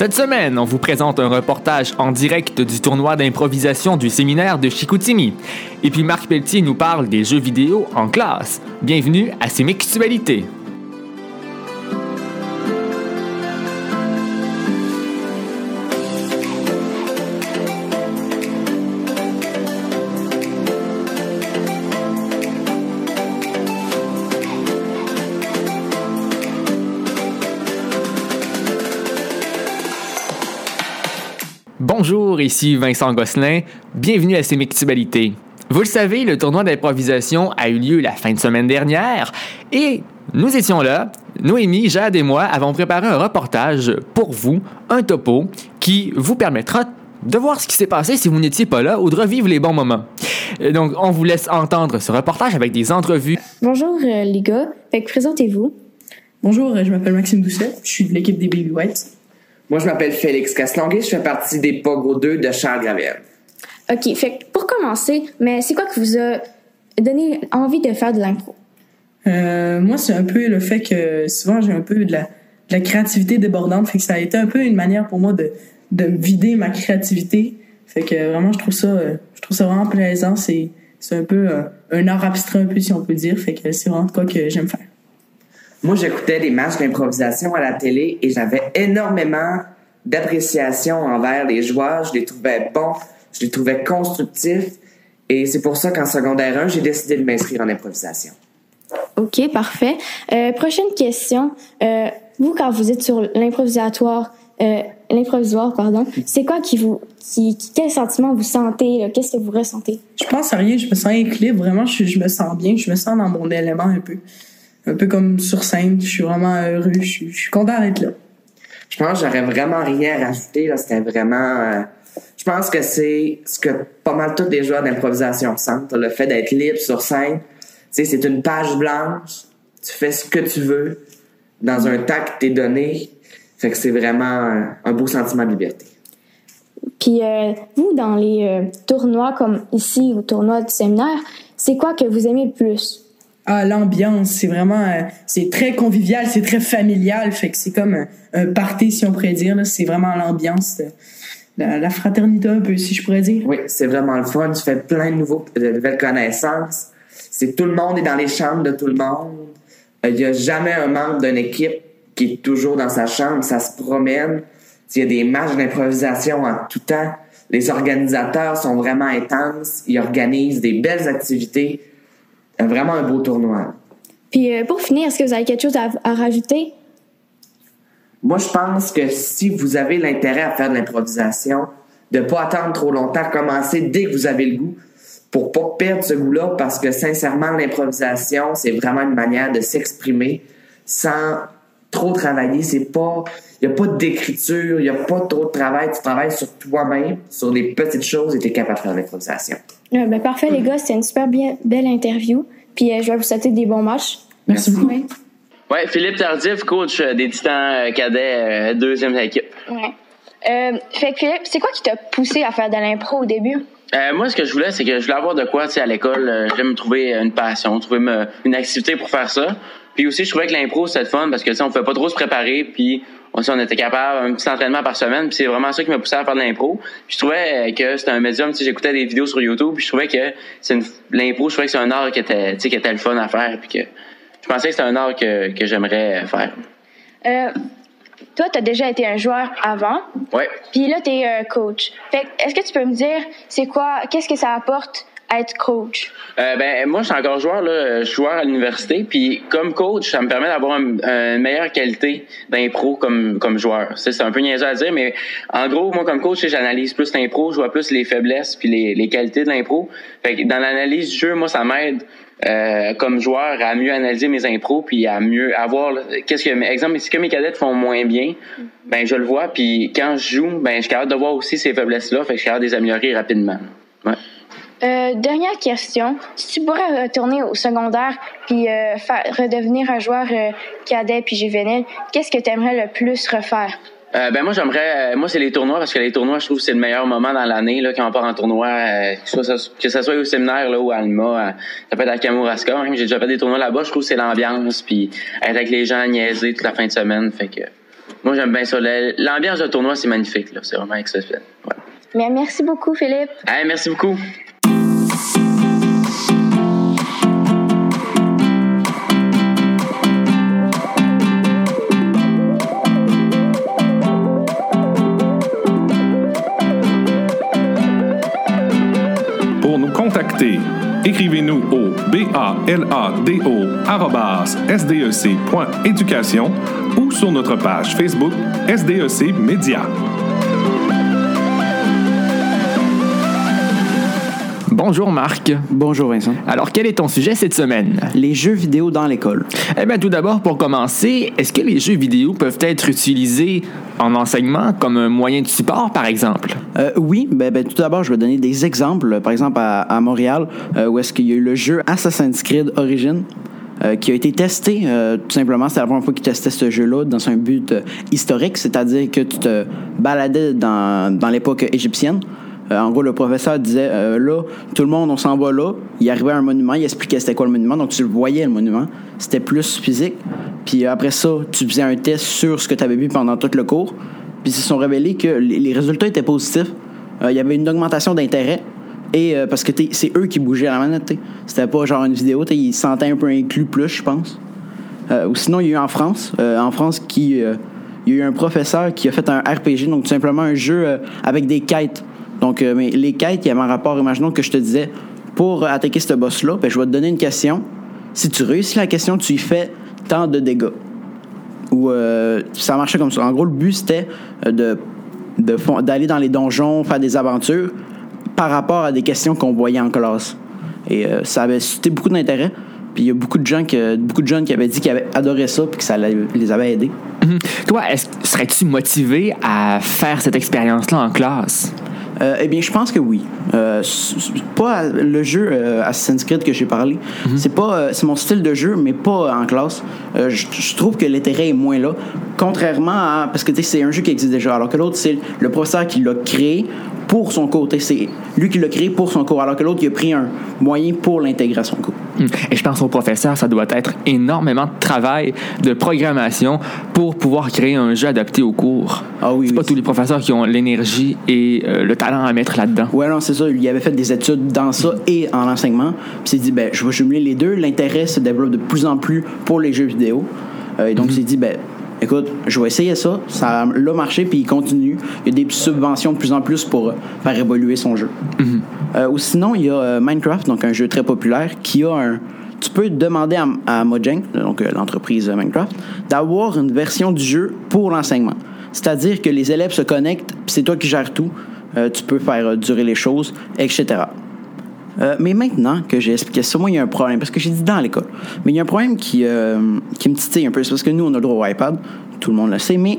Cette semaine, on vous présente un reportage en direct du tournoi d'improvisation du séminaire de Chicoutimi. Et puis Marc Pelletier nous parle des jeux vidéo en classe. Bienvenue à ces mixtualités. Bonjour, ici Vincent Gosselin. Bienvenue à ces mixtualités. Vous le savez, le tournoi d'improvisation a eu lieu la fin de semaine dernière et nous étions là. Noémie, Jade et moi avons préparé un reportage pour vous, un topo, qui vous permettra de voir ce qui s'est passé si vous n'étiez pas là ou de revivre les bons moments. Donc, on vous laisse entendre ce reportage avec des entrevues. Bonjour euh, les gars, présentez-vous. Bonjour, je m'appelle Maxime Doucet, je suis de l'équipe des Baby Whites. Moi, je m'appelle Félix Castonguay, je fais partie des Pogo 2 de Charles Gravel. Ok, fait que pour commencer, mais c'est quoi qui vous a donné envie de faire de l'impro? Euh, moi, c'est un peu le fait que souvent j'ai un peu de la, de la créativité débordante, fait que ça a été un peu une manière pour moi de, de me vider ma créativité. Fait que vraiment, je trouve ça, euh, je trouve ça vraiment plaisant. C'est, c'est un peu euh, un art abstrait, un peu si on peut dire. Fait que c'est vraiment quoi que j'aime faire. Moi, j'écoutais des matchs d'improvisation à la télé et j'avais énormément d'appréciation envers les joueurs. Je les trouvais bons, je les trouvais constructifs. Et c'est pour ça qu'en secondaire 1, j'ai décidé de m'inscrire en improvisation. Ok, parfait. Euh, prochaine question. Euh, vous, quand vous êtes sur l'improvisatoire, euh, l'improvisoire, pardon, c'est quoi qui vous, qui, qui- quel sentiment vous sentez, là? qu'est-ce que vous ressentez? Je pense à rien, je me sens équilibre, vraiment, je, je me sens bien, je me sens dans mon élément un peu. Un peu comme sur scène, je suis vraiment heureux, je, suis- je suis content d'être là. Je pense que j'aurais vraiment rien à rajouter. Là, c'était vraiment. euh, je pense que c'est ce que pas mal tous les joueurs d'improvisation sentent. Le fait d'être libre sur scène, tu sais, c'est une page blanche. Tu fais ce que tu veux dans un temps qui t'est donné. Fait que c'est vraiment un, un beau sentiment de liberté. Puis euh, vous, dans les euh, tournois comme ici ou tournois du séminaire, c'est quoi que vous aimez le plus? Ah, l'ambiance, c'est vraiment, euh, c'est très convivial, c'est très familial, fait que c'est comme un, party, si on pourrait dire. C'est vraiment l'ambiance, euh, la, fraternité un peu, si je pourrais dire. Oui, c'est vraiment le fun. Tu fais plein de, nouveaux, nouvelles connaissances. C'est tout le monde est dans les chambres de tout le monde. Euh, Il n'y a jamais un membre d'une équipe qui est toujours dans sa chambre. Ça se promène. Il y a des matchs d'improvisation en tout temps. Les organisateurs sont vraiment intenses. Ils organisent des belles activités. Vraiment un beau tournoi. Puis euh, pour finir, est-ce que vous avez quelque chose à, à rajouter? Moi, je pense que si vous avez l'intérêt à faire de l'improvisation, de pas attendre trop longtemps, commencer dès que vous avez le goût, pour pas perdre ce goût-là, parce que sincèrement, l'improvisation, c'est vraiment une manière de s'exprimer sans trop travailler. C'est pas, il y a pas d'écriture, il y a pas trop de travail. Tu travailles sur toi-même, sur les petites choses, et t'es capable de faire de l'improvisation. Euh, ben, parfait, les gars, c'était une super bien, belle interview. Puis euh, je vais vous souhaiter des bons matchs. Merci beaucoup. Ouais. Ouais, Philippe Tardif, coach euh, des Titans euh, cadets, deuxième équipe. Ouais. Euh, fait que Philippe, c'est quoi qui t'a poussé à faire de l'impro au début? Euh, moi, ce que je voulais, c'est que je voulais avoir de quoi, tu sais, à l'école. Euh, je voulais me trouver une passion, trouver me- une activité pour faire ça. Puis aussi, je trouvais que l'impro, c'était fun parce que, tu sais, on pouvait pas trop se préparer. Puis on, on était capable un petit entraînement par semaine. Puis c'est vraiment ça qui m'a poussé à faire de l'impro. Je trouvais que c'était un médium, tu j'écoutais des vidéos sur YouTube. Puis je trouvais que c'est l'impro, je trouvais que c'est un art qui était, tu sais, qui était le fun à faire. Puis que je pensais que c'était un art que, que j'aimerais faire. Euh, toi, t'as déjà été un joueur avant, Ouais. puis là, t'es euh, coach. Fait que, est-ce que tu peux me dire, c'est quoi, qu'est-ce que ça apporte être coach? Euh, ben moi je suis encore joueur là, joueur à l'université puis comme coach ça me permet d'avoir un- une meilleure qualité d'impro comme comme joueur. C'est un peu niaiseux à dire mais en gros moi comme coach j'analyse plus l'impro, je vois plus les faiblesses puis les, les qualités de l'impro. Dans l'analyse du jeu moi ça m'aide euh, comme joueur à mieux analyser mes impros puis à mieux avoir qu'est-ce que exemple ce que mes cadets font moins bien ben je le vois puis quand je joue ben je suis capable de voir aussi ces faiblesses là fait que je suis capable de les améliorer rapidement. Euh, dernière question. Si tu pourrais retourner au secondaire puis euh, redevenir un joueur euh, cadet puis juvénile, qu'est-ce que tu aimerais le plus refaire? Ben moi j'aimerais moi c'est les tournois parce que les tournois je trouve que c'est le meilleur moment dans l'année là quand on part en tournoi que, ce soit, que ça soit au séminaire là ou à Alma ça peut être à Kamouraska même j'ai déjà fait des tournois là-bas je trouve que c'est l'ambiance puis être avec les gens niaiser toute la fin de semaine fait que moi, j'aime bien ça. L'ambiance de tournoi, c'est magnifique. là. C'est vraiment exceptionnel. Ouais. Mais merci beaucoup, Philippe. Hey, merci beaucoup. Écrivez-nous au balado@sdec.éducation ou sur notre page Facebook SDEC Média. Bonjour Marc. Bonjour Vincent. Alors, quel est ton sujet cette semaine? Les jeux vidéo dans l'école. Eh bien, tout d'abord, pour commencer, est-ce que les jeux vidéo peuvent être utilisés en enseignement comme un moyen de support, par exemple? Euh, oui, ben, ben, tout d'abord, je vais donner des exemples. Par exemple, à, à Montréal, euh, où est-ce qu'il y a eu le jeu Assassin's Creed Origin, euh, qui a été testé, euh, tout simplement. C'était la première fois qu'ils testaient ce jeu-là dans un but euh, historique, c'est-à-dire que tu te baladais dans, dans l'époque égyptienne. Euh, en gros, le professeur disait euh, là, tout le monde, on s'en va là. Il arrivait à un monument, il expliquait c'était quoi le monument, donc tu le voyais le monument. C'était plus physique. Puis après ça, tu faisais un test sur ce que tu avais vu pendant tout le cours. Puis ils se sont révélés que les, résultats étaient positifs. Euh, il y avait une augmentation d'intérêt. Et euh, parce que c'est eux qui bougeaient la manette. C'était pas genre une vidéo, ils se sentaient un peu inclus plus, je pense. Euh, ou sinon, il y a eu en France, euh, en France, euh, il y a eu un professeur qui a fait un RPG, donc tout simplement un jeu euh, avec des quêtes. Donc, euh, les quêtes, il y avait un rapport, imaginons que je te disais, pour attaquer ce boss-là, ben, je vais te donner une question. Si tu réussis la question, tu y fais tant de dégâts. Ou euh, ça marchait comme ça. En gros, le but, c'était euh, d'aller dans les donjons, faire des aventures par rapport à des questions qu'on voyait en classe. Et euh, ça avait suscité beaucoup d'intérêt. Puis il y a beaucoup de gens jeunes qui avaient dit qu'ils avaient adoré ça puis que ça les avait aidés. Mhm. Toi, serais-tu motivé à faire cette expérience-là en classe? Euh, eh bien, je pense que oui. Euh, pas le jeu euh, Assassin's Creed que j'ai parlé. C'est pas, euh, c'est mon style de jeu, mais pas en classe. Euh, je je trouve que l'intérêt est moins là. Contrairement à parce que c'est un jeu qui existe déjà, alors que l'autre c'est le professeur qui l'a créé pour son cours. C'est lui qui l'a créé pour son cours, alors que l'autre il a pris un moyen pour l'intégrer à son cours. Mhm. Et je pense au professeur, ça doit être énormément de travail, de programmation pour pouvoir créer un jeu adapté au cours. Ah oui, C'est oui, pas tous les professeurs qui ont l'énergie et euh, le talent à mettre là-dedans. Ouais, non, c'est ça. Il avait fait des études dans ça et en enseignement. Puis il s'est dit, ben, je vais jumeler les deux. L'intérêt se développe de plus en plus pour les jeux vidéo. Euh, et donc, il s'est dit, ben, écoute, je vais essayer ça. Ça l'a marché, puis il continue. Il y a des subventions de plus en plus pour euh, faire évoluer son jeu. Euh, ou sinon, il y a Minecraft, donc un jeu très populaire, qui a un. Tu peux demander à, à Mojang, donc l'entreprise Minecraft, d'avoir une version du jeu pour l'enseignement. C'est-à-dire que les élèves se connectent, puis c'est toi qui gères tout. Euh, tu peux faire euh, durer les choses, etc. Euh, mais maintenant que j'ai expliqué ça, moi, il y a un problème. Parce que j'ai dit dans l'école. Mais il y a un problème qui, qui me titille un peu. C'est parce que nous, on a le droit au iPad. Tout le monde le sait. Mais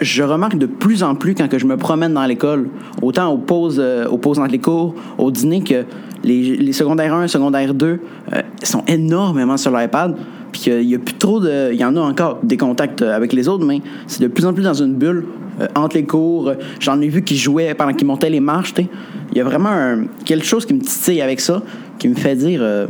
je remarque de plus en plus quand que je me promène dans l'école, autant aux pauses, aux pauses entre les cours, au dîner, que les, secondaires 1, secondaires 2 euh, sont énormément sur l'iPad. Puis qu'il y a plus trop de. Il y en a encore des contacts avec les autres, mais c'est de plus en plus dans une bulle euh, entre les cours. J'en ai vu qui jouaient pendant qu'ils montaient les marches. tu sais. Il y a vraiment un- quelque chose qui me titille avec ça, qui me fait dire euh,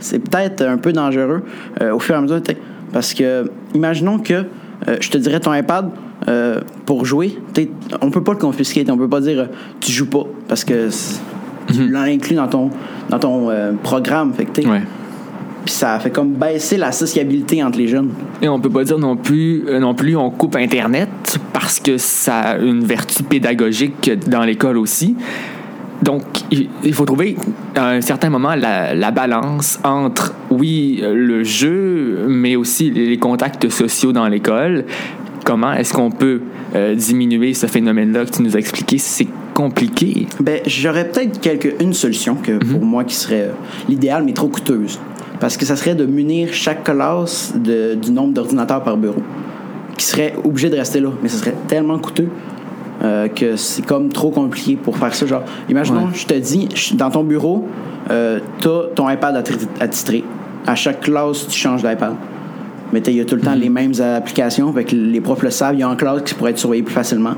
c'est peut-être un peu dangereux euh, au fur et à mesure. Parce que, imaginons que euh, je te dirais ton iPad euh, pour jouer, on peut pas le confisquer. On peut pas dire euh, tu joues pas parce que c'est- tu l'as inclus dans ton, dans ton euh, programme. Fait que, Ouais. Puis ça fait comme baisser la sociabilité entre les jeunes. Et on peut pas dire non plus, euh, non plus on coupe Internet parce que ça a une vertu pédagogique dans l'école aussi. Donc, il faut trouver à un certain moment la, la balance entre, oui, le jeu, mais aussi les contacts sociaux dans l'école. Comment est-ce qu'on peut euh, diminuer ce phénomène-là que tu nous as expliqué? C'est compliqué. Ben, j'aurais peut-être une solution que pour moi qui serait euh, l'idéal, mais trop coûteuse. Parce que ça serait de munir chaque classe de- du nombre d'ordinateurs par bureau. Qui serait obligé de rester là. Mais ce serait tellement coûteux euh, que c'est comme trop compliqué pour faire ça. Genre, imaginons, Ouais. je te dis, dans ton bureau, euh, t'as ton iPad tri- à chaque classe, tu changes d'iPad. Mais il y a tout le temps les mêmes applications, fait que les profs le savent. Il y a en classe qui pourraient être surveillés plus facilement.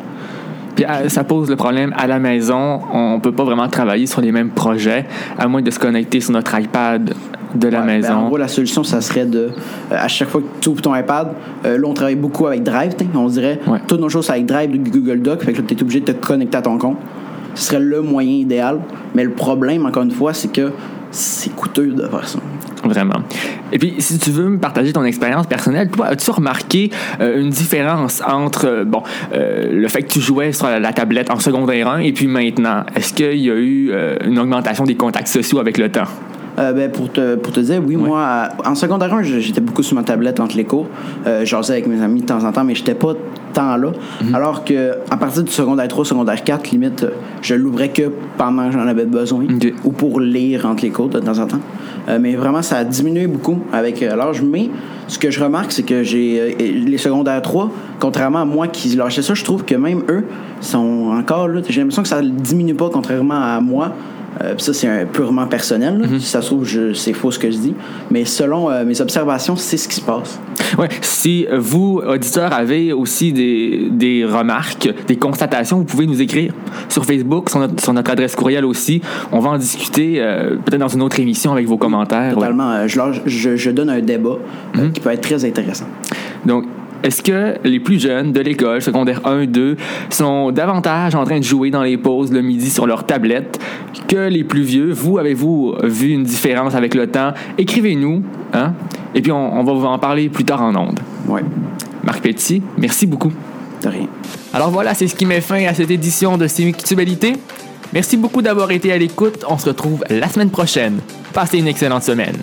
Puis euh, ça pose le problème à la maison. On peut pas vraiment travailler sur les mêmes projets, à moins de se connecter sur notre iPad de la Ouais, ben, maison. en gros, la solution, ça serait de, euh, à chaque fois que tu ouvres ton iPad, euh, là, on travaille beaucoup avec Drive, on dirait, Ouais. toutes nos choses c'est avec Drive Google Doc, fait que tu es obligé de te connecter à ton compte. Ce serait le moyen idéal. Mais le problème, encore une fois, c'est que c'est coûteux de faire ça. Vraiment. Et puis, si tu veux me partager ton expérience personnelle, toi, as-tu remarqué euh, une différence entre, euh, bon, euh, le fait que tu jouais sur la, la tablette en secondaire 1 et puis maintenant? Est-ce qu'il y a eu une augmentation des contacts sociaux avec le temps? Euh, ben, pour, te, pour te dire, oui, moi, en secondaire 1, j'étais beaucoup sur ma tablette entre les cours. Euh, J'osais avec mes amis de temps en temps, mais j'étais pas tant là. Alors que à partir du secondaire 3, secondaire 4, limite, je l'ouvrais que pendant que j'en avais besoin ou pour lire entre les cours de temps en temps. Euh, mais vraiment, ça a diminué beaucoup avec euh, l'âge. Mais ce que je remarque, c'est que j'ai les secondaires 3, contrairement à moi qui lâchais ça, je trouve que même eux sont encore là. J'ai l'impression que ça diminue pas, contrairement à moi. Euh, ça, c'est un- purement personnel. là. Si ça se trouve, c'est faux ce que je dis. Mais selon euh, mes observations, c'est ce qui se passe. Ouais, si vous, auditeurs, avez aussi des, des remarques, des constatations, vous pouvez nous écrire sur Facebook, sur notre, sur notre adresse courriel aussi. On va en discuter euh, peut-être dans une autre émission avec vos commentaires. Totalement. je, lâche- je, je donne un débat euh, qui peut être très intéressant. Donc, est-ce que les plus jeunes de l'école, secondaire 1, 2, sont davantage en train de jouer dans les pauses le midi sur leur tablette que les plus vieux? Vous, avez-vous vu une différence avec le temps? Écrivez-nous, hein? Et puis, on, on va vous en parler plus tard en ondes. Ouais, Marc Petit, merci beaucoup. de rien. Alors voilà, c'est ce qui met fin à cette édition de Simictualité. Merci beaucoup d'avoir été à l'écoute. On se retrouve la semaine prochaine. Passez une excellente semaine.